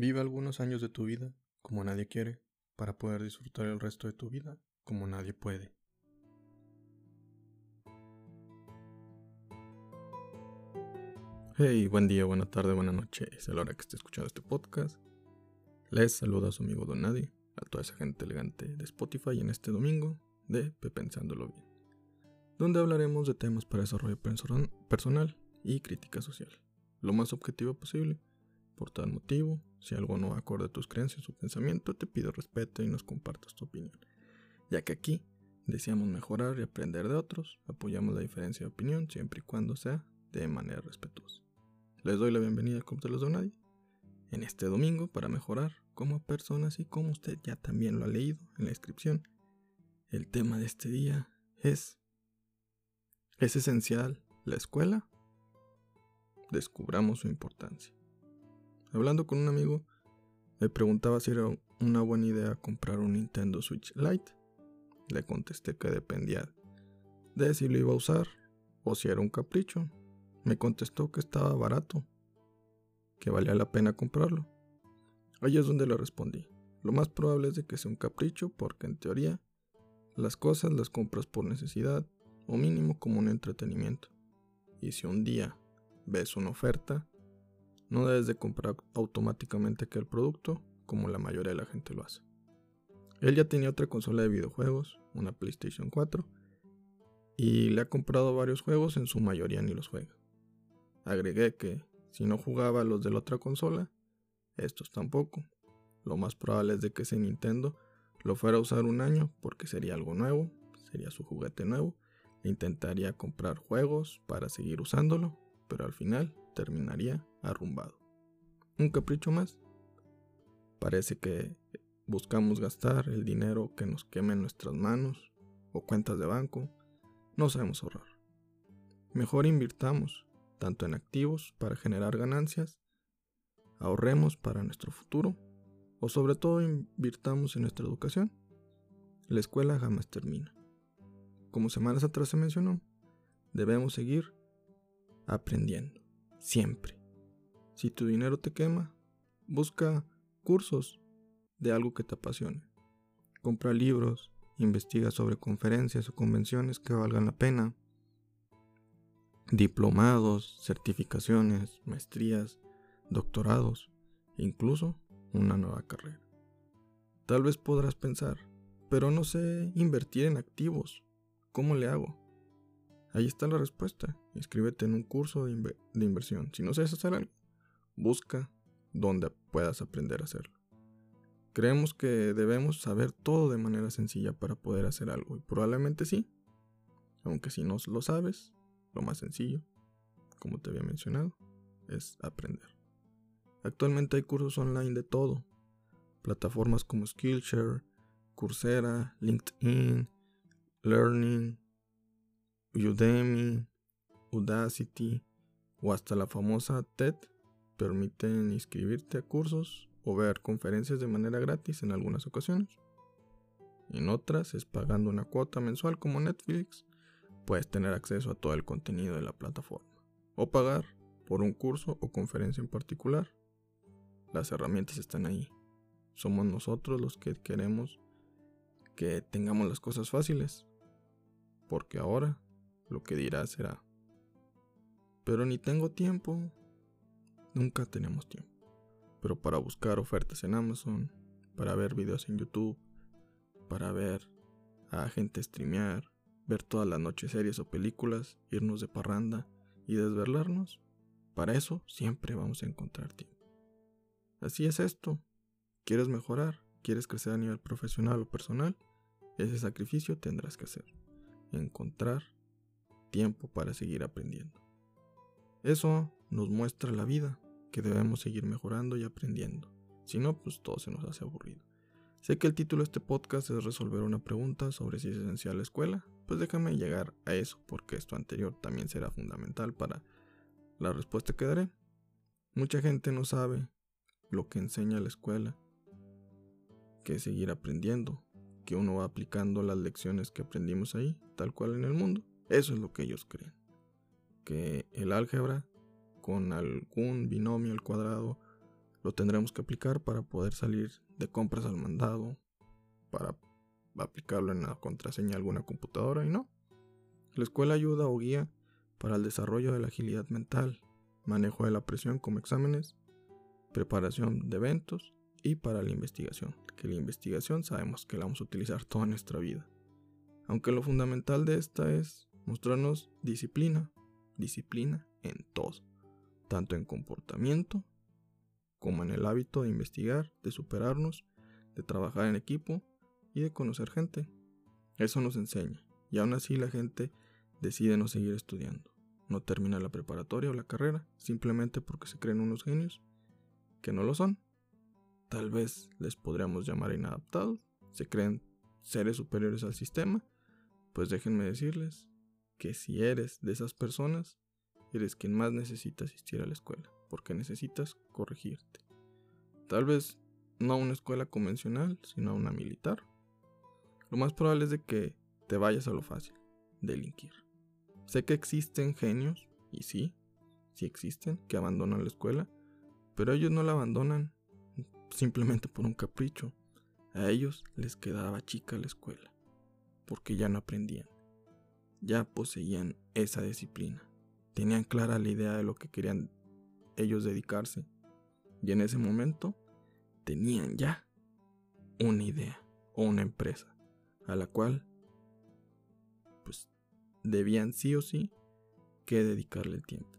Vive algunos años de tu vida como nadie quiere para poder disfrutar el resto de tu vida como nadie puede. Hey, buen día, buena tarde, buena noche. Es la hora que esté escuchando este podcast. Les saluda a su amigo Don Nadie, a toda esa gente elegante de Spotify en este domingo de Pensándolo Bien, donde hablaremos de temas para desarrollo personal y crítica social, lo más objetivo posible por tal motivo, si algo no acorde a tus creencias o pensamiento, te pido respeto y nos compartas tu opinión. Ya que aquí deseamos mejorar y aprender de otros, apoyamos la diferencia de opinión siempre y cuando sea de manera respetuosa. Les doy la bienvenida como te los doy nadie en este domingo para mejorar como personas y como usted ya también lo ha leído en la descripción. El tema de este día es ¿Es esencial la escuela? Descubramos su importancia. Hablando con un amigo, me preguntaba si era una buena idea comprar un Nintendo Switch Lite. Le contesté que dependía de si lo iba a usar o si era un capricho. Me contestó que estaba barato, que valía la pena comprarlo. Ahí es donde le respondí. Lo más probable es de que sea un capricho porque en teoría las cosas las compras por necesidad o mínimo como un entretenimiento. Y si un día ves una oferta, no debes de comprar automáticamente aquel producto como la mayoría de la gente lo hace. Él ya tenía otra consola de videojuegos, una PlayStation 4, y le ha comprado varios juegos, en su mayoría ni los juega. Agregué que si no jugaba los de la otra consola, estos tampoco. Lo más probable es de que ese Nintendo lo fuera a usar un año porque sería algo nuevo, sería su juguete nuevo. Le intentaría comprar juegos para seguir usándolo, pero al final terminaría arrumbado. Un capricho más. Parece que buscamos gastar el dinero que nos queme en nuestras manos o cuentas de banco. No sabemos ahorrar. Mejor invirtamos tanto en activos para generar ganancias, ahorremos para nuestro futuro o sobre todo invirtamos en nuestra educación. La escuela jamás termina. Como semanas atrás se mencionó, debemos seguir aprendiendo, siempre. Si tu dinero te quema, busca cursos de algo que te apasione. Compra libros, investiga sobre conferencias o convenciones que valgan la pena. Diplomados, certificaciones, maestrías, doctorados, incluso una nueva carrera. Tal vez podrás pensar, pero no sé invertir en activos. ¿Cómo le hago? Ahí está la respuesta. Inscríbete en un curso de, de inversión. Si no sabes hacer algo, Busca donde puedas aprender a hacerlo. Creemos que debemos saber todo de manera sencilla para poder hacer algo y probablemente sí. Aunque si no lo sabes, lo más sencillo, como te había mencionado, es aprender. Actualmente hay cursos online de todo. Plataformas como Skillshare, Coursera, LinkedIn, Learning, Udemy, Udacity o hasta la famosa TED permiten inscribirte a cursos o ver conferencias de manera gratis en algunas ocasiones. En otras es pagando una cuota mensual como Netflix, puedes tener acceso a todo el contenido de la plataforma. O pagar por un curso o conferencia en particular. Las herramientas están ahí. Somos nosotros los que queremos que tengamos las cosas fáciles. Porque ahora lo que dirás será, pero ni tengo tiempo, Nunca tenemos tiempo. Pero para buscar ofertas en Amazon, para ver videos en YouTube, para ver a gente streamear, ver todas las noches series o películas, irnos de parranda y desvelarnos, para eso siempre vamos a encontrar tiempo. Así es esto. ¿Quieres mejorar? ¿Quieres crecer a nivel profesional o personal? Ese sacrificio tendrás que hacer. Encontrar tiempo para seguir aprendiendo. Eso nos muestra la vida, que debemos seguir mejorando y aprendiendo. Si no, pues todo se nos hace aburrido. Sé que el título de este podcast es resolver una pregunta sobre si es esencial la escuela, pues déjame llegar a eso porque esto anterior también será fundamental para la respuesta que daré. Mucha gente no sabe lo que enseña la escuela, que seguir aprendiendo, que uno va aplicando las lecciones que aprendimos ahí, tal cual en el mundo. Eso es lo que ellos creen. Que el álgebra con algún binomio al cuadrado lo tendremos que aplicar para poder salir de compras al mandado, para aplicarlo en la contraseña de alguna computadora y no. La escuela ayuda o guía para el desarrollo de la agilidad mental, manejo de la presión como exámenes, preparación de eventos y para la investigación, que la investigación sabemos que la vamos a utilizar toda nuestra vida. Aunque lo fundamental de esta es mostrarnos disciplina, disciplina en todo, tanto en comportamiento como en el hábito de investigar, de superarnos, de trabajar en equipo y de conocer gente. Eso nos enseña, y aún así la gente decide no seguir estudiando, no termina la preparatoria o la carrera, simplemente porque se creen unos genios, que no lo son. Tal vez les podríamos llamar inadaptados, se creen seres superiores al sistema, pues déjenme decirles que si eres de esas personas, eres quien más necesita asistir a la escuela, porque necesitas corregirte. Tal vez no a una escuela convencional, sino a una militar. Lo más probable es de que te vayas a lo fácil, delinquir. Sé que existen genios, y sí, sí existen, que abandonan la escuela, pero ellos no la abandonan simplemente por un capricho. A ellos les quedaba chica la escuela, porque ya no aprendían, ya poseían esa disciplina, tenían clara la idea de lo que querían ellos dedicarse, y en ese momento tenían ya una idea o una empresa a la cual pues debían sí o sí que dedicarle el tiempo.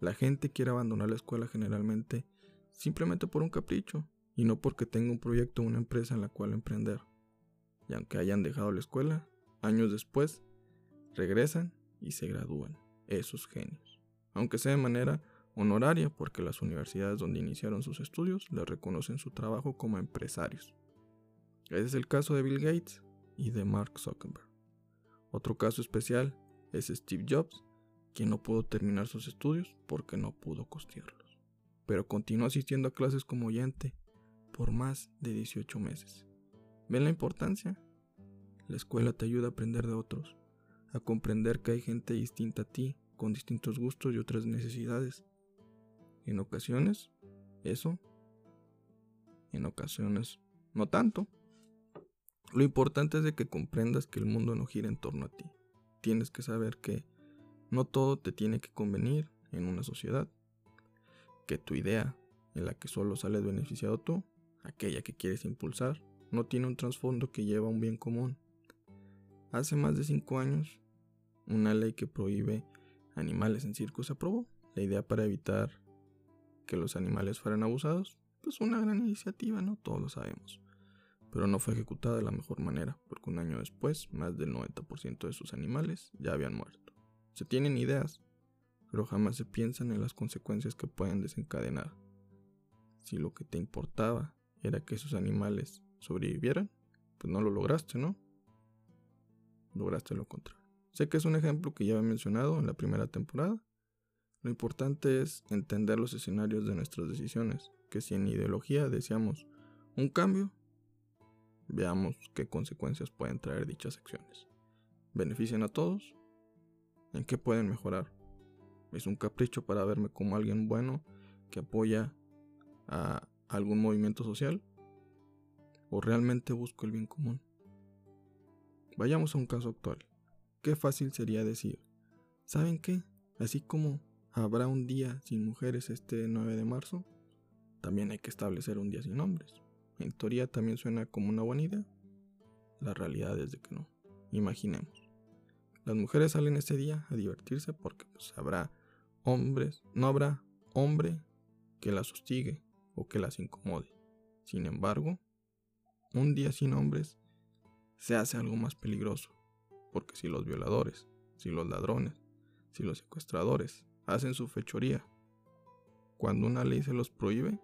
La gente quiere abandonar la escuela generalmente simplemente por un capricho y no porque tenga un proyecto o una empresa en la cual emprender. Y aunque hayan dejado la escuela, años después regresan y se gradúan esos genios, aunque sea de manera honoraria porque las universidades donde iniciaron sus estudios les reconocen su trabajo como empresarios. Ese es el caso de Bill Gates y de Mark Zuckerberg. Otro caso especial es Steve Jobs, quien no pudo terminar sus estudios porque no pudo costearlos, pero continuó asistiendo a clases como oyente por más de 18 meses. ¿Ven la importancia? La escuela te ayuda a aprender de otros, a comprender que hay gente distinta a ti, con distintos gustos y otras necesidades, en ocasiones, eso. En ocasiones, no tanto. Lo importante es de que comprendas que el mundo no gira en torno a ti. Tienes que saber que no todo te tiene que convenir en una sociedad. Que tu idea, en la que solo sales beneficiado tú, aquella que quieres impulsar, no tiene un trasfondo que lleva a un bien común. Hace más de cinco años, una ley que prohíbe animales en circos aprobó. La idea para evitar que los animales fueran abusados, pues una gran iniciativa, ¿no? Todos lo sabemos. Pero no fue ejecutada de la mejor manera, porque un año después, más del 90% de sus animales ya habían muerto. Se tienen ideas, pero jamás se piensan en las consecuencias que pueden desencadenar. Si lo que te importaba era que esos animales sobrevivieran, pues no lo lograste, ¿no? Lograste lo contrario. Sé que es un ejemplo que ya he mencionado en la primera temporada, lo importante es entender los escenarios de nuestras decisiones, que si en ideología deseamos un cambio, veamos qué consecuencias pueden traer dichas acciones. ¿Benefician a todos? ¿En qué pueden mejorar? ¿Es un capricho para verme como alguien bueno que apoya a algún movimiento social? ¿O realmente busco el bien común? Vayamos a un caso actual. Qué fácil sería decir, ¿saben qué? Así como ¿Habrá un día sin mujeres este 9 de marzo? También hay que establecer un día sin hombres. En teoría también suena como una buena idea. La realidad es de que no. Imaginemos. Las mujeres salen ese día a divertirse porque pues, habrá hombres, no habrá hombre que las hostigue o que las incomode. Sin embargo, un día sin hombres se hace algo más peligroso, porque si los violadores, si los ladrones, si los secuestradores hacen su fechoría. Cuando una ley se los prohíbe,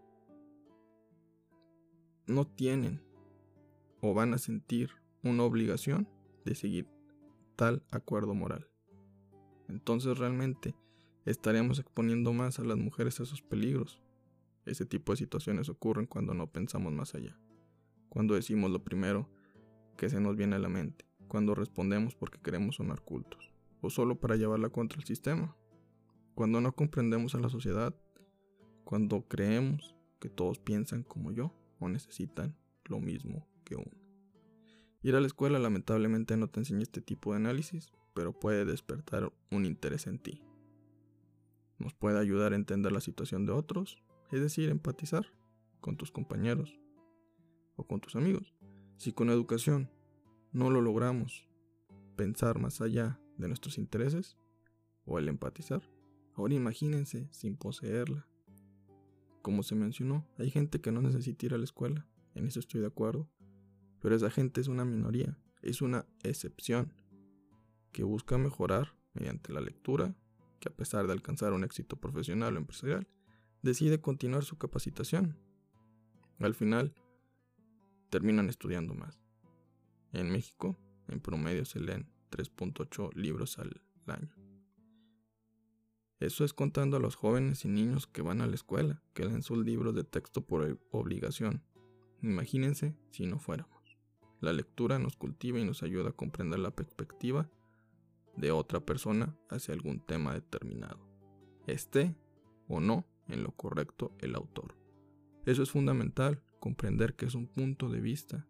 no tienen o van a sentir una obligación de seguir tal acuerdo moral. Entonces realmente estaríamos exponiendo más a las mujeres a esos peligros. Ese tipo de situaciones ocurren cuando no pensamos más allá, cuando decimos lo primero que se nos viene a la mente, cuando respondemos porque queremos sonar cultos, o solo para llevarla contra el sistema. Cuando no comprendemos a la sociedad, cuando creemos que todos piensan como yo o necesitan lo mismo que uno. Ir a la escuela lamentablemente no te enseña este tipo de análisis, pero puede despertar un interés en ti. Nos puede ayudar a entender la situación de otros, es decir, empatizar con tus compañeros o con tus amigos. Si con educación no lo logramos pensar más allá de nuestros intereses o el empatizar, ahora imagínense sin poseerla. Como se mencionó, hay gente que no necesita ir a la escuela, en eso estoy de acuerdo, pero esa gente es una minoría, es una excepción que busca mejorar mediante la lectura, que a pesar de alcanzar un éxito profesional o empresarial, decide continuar su capacitación. Al final, terminan estudiando más. En México, en promedio se leen 3.8 libros al año. Eso es contando a los jóvenes y niños que van a la escuela, que leen sus libros de texto por obligación. Imagínense si no fuéramos. La lectura nos cultiva y nos ayuda a comprender la perspectiva de otra persona hacia algún tema determinado, esté o no en lo correcto el autor. Eso es fundamental comprender que es un punto de vista.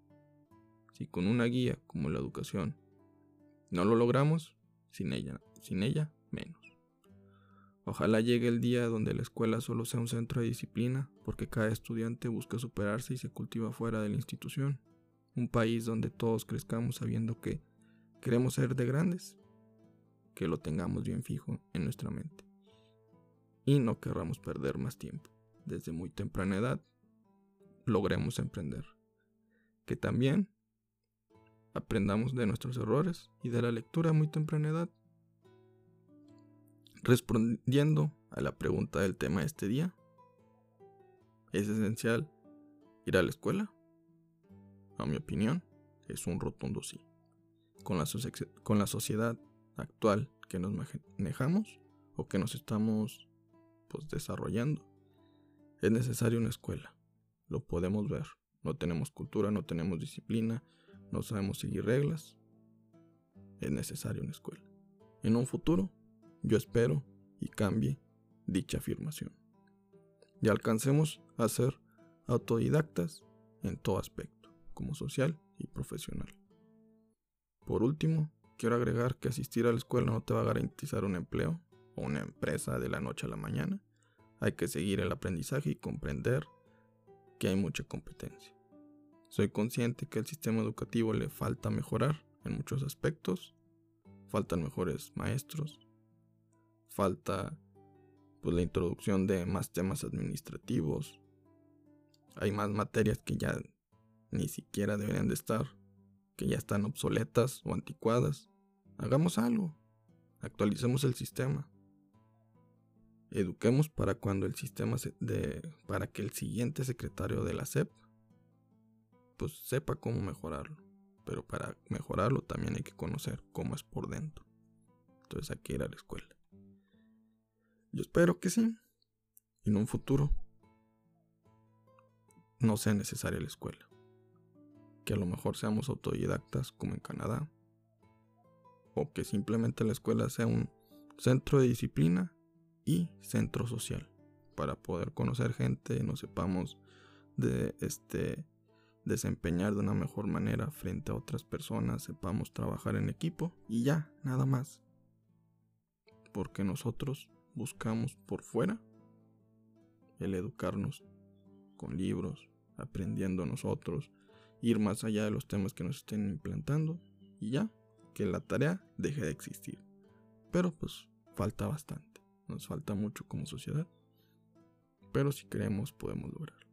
Si con una guía como la educación no lo logramos, sin ella, sin ella menos. Ojalá llegue el día donde la escuela solo sea un centro de disciplina, porque cada estudiante busca superarse y se cultiva fuera de la institución. Un país donde todos crezcamos sabiendo que queremos ser de grandes, que lo tengamos bien fijo en nuestra mente. Y no querramos perder más tiempo. Desde muy temprana edad logremos emprender. Que también aprendamos de nuestros errores y de la lectura a muy temprana edad. Respondiendo a la pregunta del tema de este día, ¿es esencial ir a la escuela? A mi opinión, es un rotundo sí. Con la, con la sociedad actual que nos manejamos o que nos estamos pues, desarrollando, es necesaria una escuela lo podemos ver. No tenemos cultura, no tenemos disciplina, no sabemos seguir reglas. Es necesario una escuela. En un futuro, yo espero y cambie dicha afirmación. Y alcancemos a ser autodidactas en todo aspecto, como social y profesional. Por último, quiero agregar que asistir a la escuela no te va a garantizar un empleo o una empresa de la noche a la mañana. Hay que seguir el aprendizaje y comprender hay mucha competencia. Soy consciente que al sistema educativo le falta mejorar en muchos aspectos. Faltan mejores maestros. Falta pues la introducción de más temas administrativos. Hay más materias que ya ni siquiera deberían de estar, que ya están obsoletas o anticuadas. Hagamos algo. Actualicemos el sistema eduquemos para cuando el sistema de para que el siguiente secretario de la SEP pues sepa cómo mejorarlo. Pero para mejorarlo también hay que conocer cómo es por dentro. Entonces hay que ir a la escuela. Yo espero que sí. En un futuro no sea necesaria la escuela. Que a lo mejor seamos autodidactas como en Canadá. O que simplemente la escuela sea un centro de disciplina y centro social para poder conocer gente, nos sepamos de este desempeñar de una mejor manera frente a otras personas, sepamos trabajar en equipo y ya, nada más. Porque nosotros buscamos por fuera el educarnos con libros, aprendiendo nosotros, ir más allá de los temas que nos estén implantando y ya, que la tarea deje de existir. Pero pues falta bastante. Nos falta mucho como sociedad. Pero si queremos podemos lograrlo.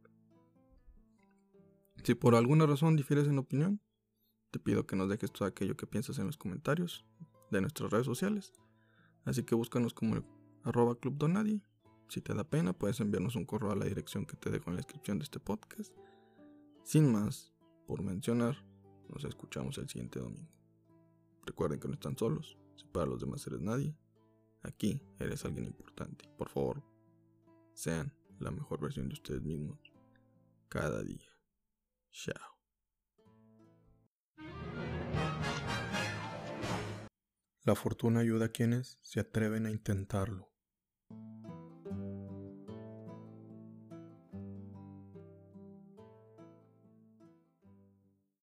Si por alguna razón difieres en opinión, te pido que nos dejes todo aquello que piensas en los comentarios de nuestras redes sociales. Así que búscanos como el arroba club. Si te da pena, puedes enviarnos un correo a la dirección que te dejo en la descripción de este podcast. Sin más, por mencionar, nos escuchamos el siguiente domingo. Recuerden que no están solos, si para los demás eres nadie, Aquí eres alguien importante. Por favor, sean la mejor versión de ustedes mismos cada día. Chao. La fortuna ayuda a quienes se atreven a intentarlo.